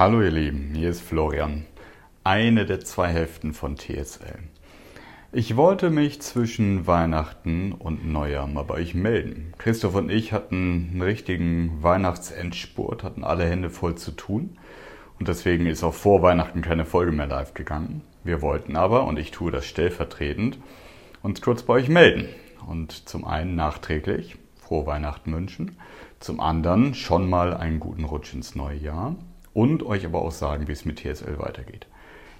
Hallo ihr Lieben, hier ist Florian, eine der zwei Hälften von TSL. Ich wollte mich zwischen Weihnachten und Neujahr mal bei euch melden. Christoph und ich hatten einen richtigen Weihnachtsendspurt, hatten alle Hände voll zu tun und deswegen ist auch vor Weihnachten keine Folge mehr live gegangen. Wir wollten aber, und ich tue das stellvertretend, uns kurz bei euch melden und zum einen nachträglich frohe Weihnachten wünschen, zum anderen schon mal einen guten Rutsch ins neue Jahr und euch aber auch sagen, wie es mit TSL weitergeht.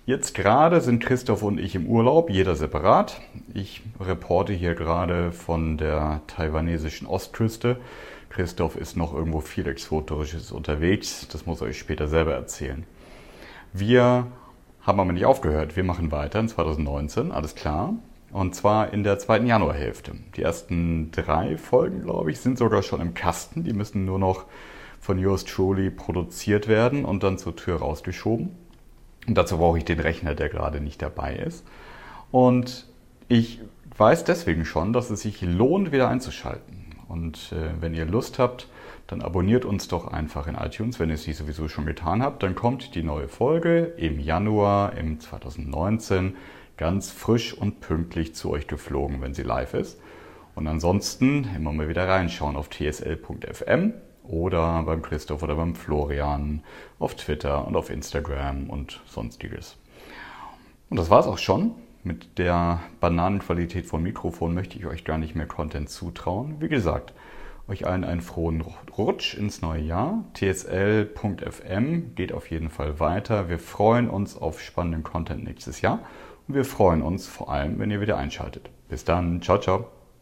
Jetzt gerade sind Christoph und ich im Urlaub, jeder separat. Ich reporte hier gerade von der taiwanesischen Ostküste. Christoph ist noch irgendwo viel Exotisches unterwegs. Das muss er euch später selber erzählen. Wir haben aber nicht aufgehört. Wir machen weiter in 2019, alles klar. Und zwar in der zweiten Januarhälfte. Die ersten drei Folgen, glaube ich, sind sogar schon im Kasten. Die müssen nur noch von yours truly produziert werden und dann zur Tür rausgeschoben. Und dazu brauche ich den Rechner, der gerade nicht dabei ist. Und ich weiß deswegen schon, dass es sich lohnt, wieder einzuschalten. Und äh, wenn ihr Lust habt, dann abonniert uns doch einfach in iTunes, wenn ihr es nicht sowieso schon getan habt. Dann kommt die neue Folge im Januar im 2019 ganz frisch und pünktlich zu euch geflogen, wenn sie live ist. Und ansonsten immer mal wieder reinschauen auf tsl.fm oder beim Christoph oder beim Florian auf Twitter und auf Instagram und sonstiges. Und das war es auch schon. Mit der Bananenqualität vom Mikrofon möchte ich euch gar nicht mehr Content zutrauen. Wie gesagt, euch allen einen frohen Rutsch ins neue Jahr. tsl.fm geht auf jeden Fall weiter. Wir freuen uns auf spannenden Content nächstes Jahr und wir freuen uns vor allem, wenn ihr wieder einschaltet. Bis dann, ciao, ciao.